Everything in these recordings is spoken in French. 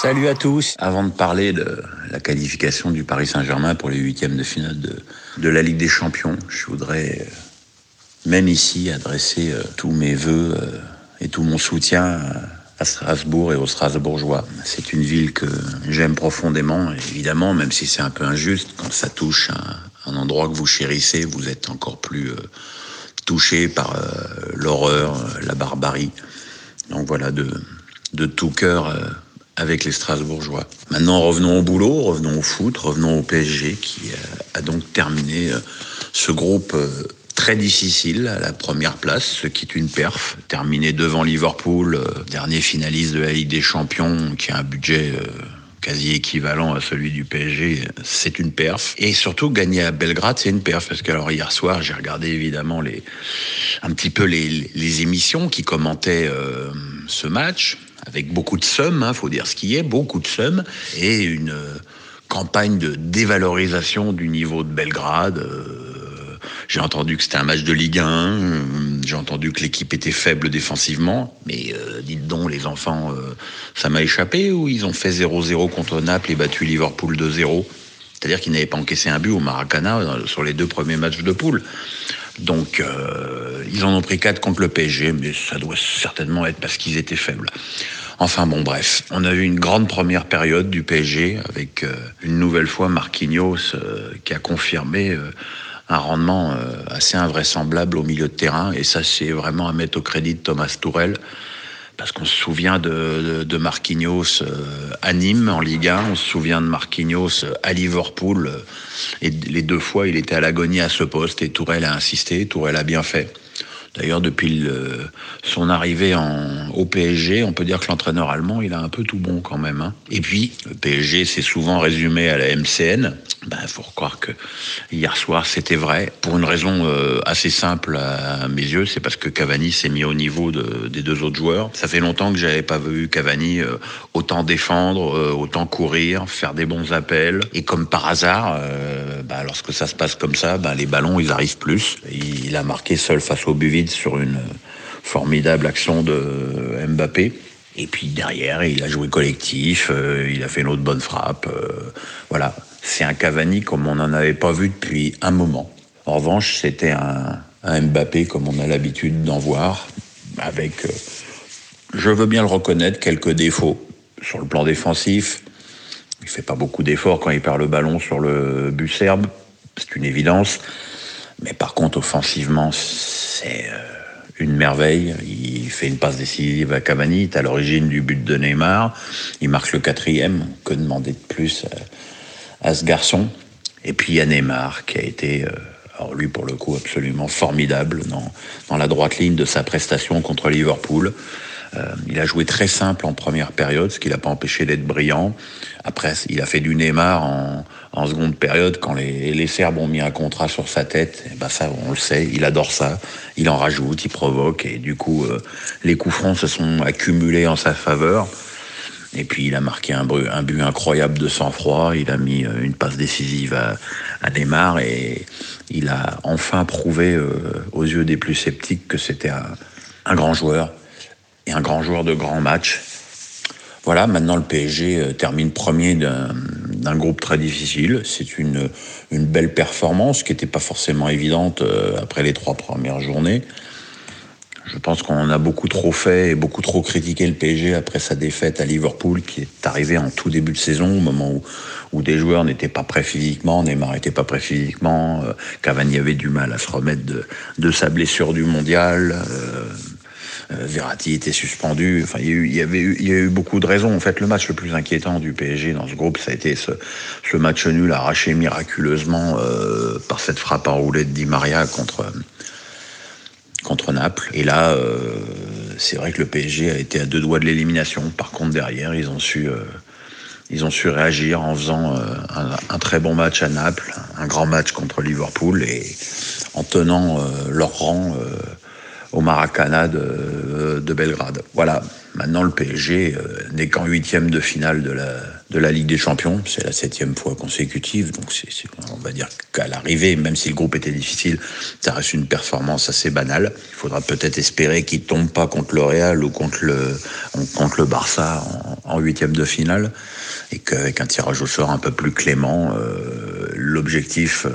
Salut à tous. Avant de parler de la qualification du Paris Saint-Germain pour les huitièmes de finale de, de, la Ligue des Champions, je voudrais euh, même ici adresser euh, tous mes voeux euh, et tout mon soutien à Strasbourg et aux Strasbourgeois. C'est une ville que j'aime profondément, évidemment, même si c'est un peu injuste, quand ça touche un, endroit que vous chérissez, vous êtes encore plus touché par l'horreur, la barbarie. Donc voilà, de, de tout cœur avec les Strasbourgeois. Maintenant, revenons au boulot, revenons au foot, revenons au PSG qui euh, a donc terminé euh, ce groupe euh, très difficile à la première place, ce qui est une perf. Terminé devant Liverpool, dernier finaliste de la Ligue des Champions, qui a un budget quasi équivalent à celui du PSG, c'est une perf. Et surtout, gagner à Belgrade, c'est une perf. Parce que alors, hier soir, j'ai regardé évidemment un petit peu les, émissions qui commentaient ce match avec beaucoup de sommes, hein, faut dire ce qui est, beaucoup de sommes, et une euh, campagne de dévalorisation du niveau de Belgrade. Euh, j'ai entendu que c'était un match de Ligue 1, euh, j'ai entendu que l'équipe était faible défensivement, mais dites donc les enfants, ça m'a échappé ou ils ont fait 0-0 contre Naples et battu Liverpool 2-0 C'est-à-dire qu'ils n'avaient pas encaissé un but au Maracana sur les deux premiers matchs de poule. Donc, euh, ils en ont pris quatre contre le PSG, mais ça doit certainement être parce qu'ils étaient faibles. Enfin bon, bref, on a eu une grande première période du PSG avec euh, une nouvelle fois Marquinhos euh, qui a confirmé un rendement assez invraisemblable au milieu de terrain. Et ça, c'est vraiment à mettre au crédit de Thomas Tourel parce qu'on se souvient de, de, de Marquinhos euh, à Nîmes en Ligue 1, on se souvient de Marquinhos euh, à Liverpool, euh, et les deux fois il était à l'agonie à ce poste et Tourelle a insisté, Tourelle a bien fait. D'ailleurs, depuis son arrivée au PSG, on peut dire que l'entraîneur allemand, il a un peu tout bon quand même. Hein. Et puis, le PSG s'est souvent résumé à la MCN. Ben, faut croire que hier soir, c'était vrai. Pour une raison euh, assez simple à mes yeux, c'est parce que Cavani s'est mis au niveau de, des deux autres joueurs. Ça fait longtemps que j'avais pas vu Cavani euh, autant défendre, euh, autant courir, faire des bons appels. Et comme par hasard, ben, lorsque ça se passe comme ça, ben, les ballons, ils arrivent plus. Il a marqué seul face au sur une formidable action de Mbappé. Et puis derrière, il a joué collectif, euh, il a fait une autre bonne frappe. Euh, voilà, c'est un Cavani comme on n'en avait pas vu depuis un moment. En revanche, c'était un, Mbappé comme on a l'habitude d'en voir, avec, euh, je veux bien le reconnaître, quelques défauts sur le plan défensif. Il fait pas beaucoup d'efforts quand il perd le ballon sur le but serbe, c'est une évidence. Mais par contre, offensivement, c'est euh, une merveille. Il fait une passe décisive à Cavani, à l'origine du but de Neymar. Il marque le quatrième. Que demander de plus à, à ce garçon? Et puis il y a Neymar qui a été, euh, alors lui pour le coup, absolument formidable dans la droite ligne de sa prestation contre Liverpool. Euh, il a joué très simple en première période, ce qui l'a pas empêché d'être brillant. Après, il a fait du Neymar en, seconde période quand les, Serbes ont mis un contrat sur sa tête. Et ben ça, on le sait, il adore ça. Il en rajoute, il provoque et du coup, euh, les coups francs se sont accumulés en sa faveur. Et puis il a marqué un, but incroyable de sang-froid. Il a mis euh, une passe décisive à, Neymar et il a enfin prouvé aux yeux des plus sceptiques que c'était un grand joueur et un grand joueur de grands matchs. Voilà, maintenant le PSG euh, termine premier d'un groupe très difficile. C'est une, belle performance qui n'était pas forcément évidente euh, après les trois premières journées. Je pense qu'on a beaucoup trop fait et beaucoup trop critiqué le PSG après sa défaite à Liverpool qui est arrivée en tout début de saison au moment où, des joueurs n'étaient pas prêts physiquement, Neymar n'était pas prêt physiquement, euh, Cavani avait du mal à se remettre de, sa blessure du mondial. Verratti était suspendu. Enfin, il y, a eu, avait eu, il y a eu beaucoup de raisons. En fait, le match le plus inquiétant du PSG dans ce groupe, ça a été ce, ce match nul arraché miraculeusement euh, par cette frappe enroulée de Di Maria contre contre Naples. Et là, euh, c'est vrai que le PSG a été à deux doigts de l'élimination. Par contre, derrière, ils ont su euh, ils ont su réagir en faisant euh, un, un, très bon match à Naples, un grand match contre Liverpool et en tenant leur rang au Maracana de, de Belgrade. Voilà. Maintenant, le PSG euh, n'est qu'en huitième de finale de la, de la Ligue des Champions. C'est la septième fois consécutive. Donc, on va dire qu'à l'arrivée, même si le groupe était difficile, ça reste une performance assez banale. Il faudra peut-être espérer qu'il tombe pas contre le Real ou contre le, contre le Barça en huitième de finale. Et qu'avec un tirage au sort un peu plus clément, euh, l'objectif euh,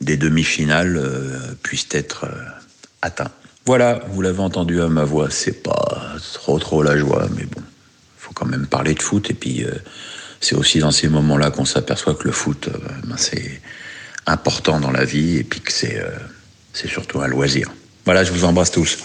des demi-finales euh, puisse être euh, atteint. Voilà, vous l'avez entendu à ma voix, c'est pas trop trop la joie, mais bon, faut quand même parler de foot et puis euh, c'est aussi dans ces moments-là qu'on s'aperçoit que le foot, euh, ben, c'est important dans la vie et puis que c'est c'est surtout un loisir. Voilà, je vous embrasse tous.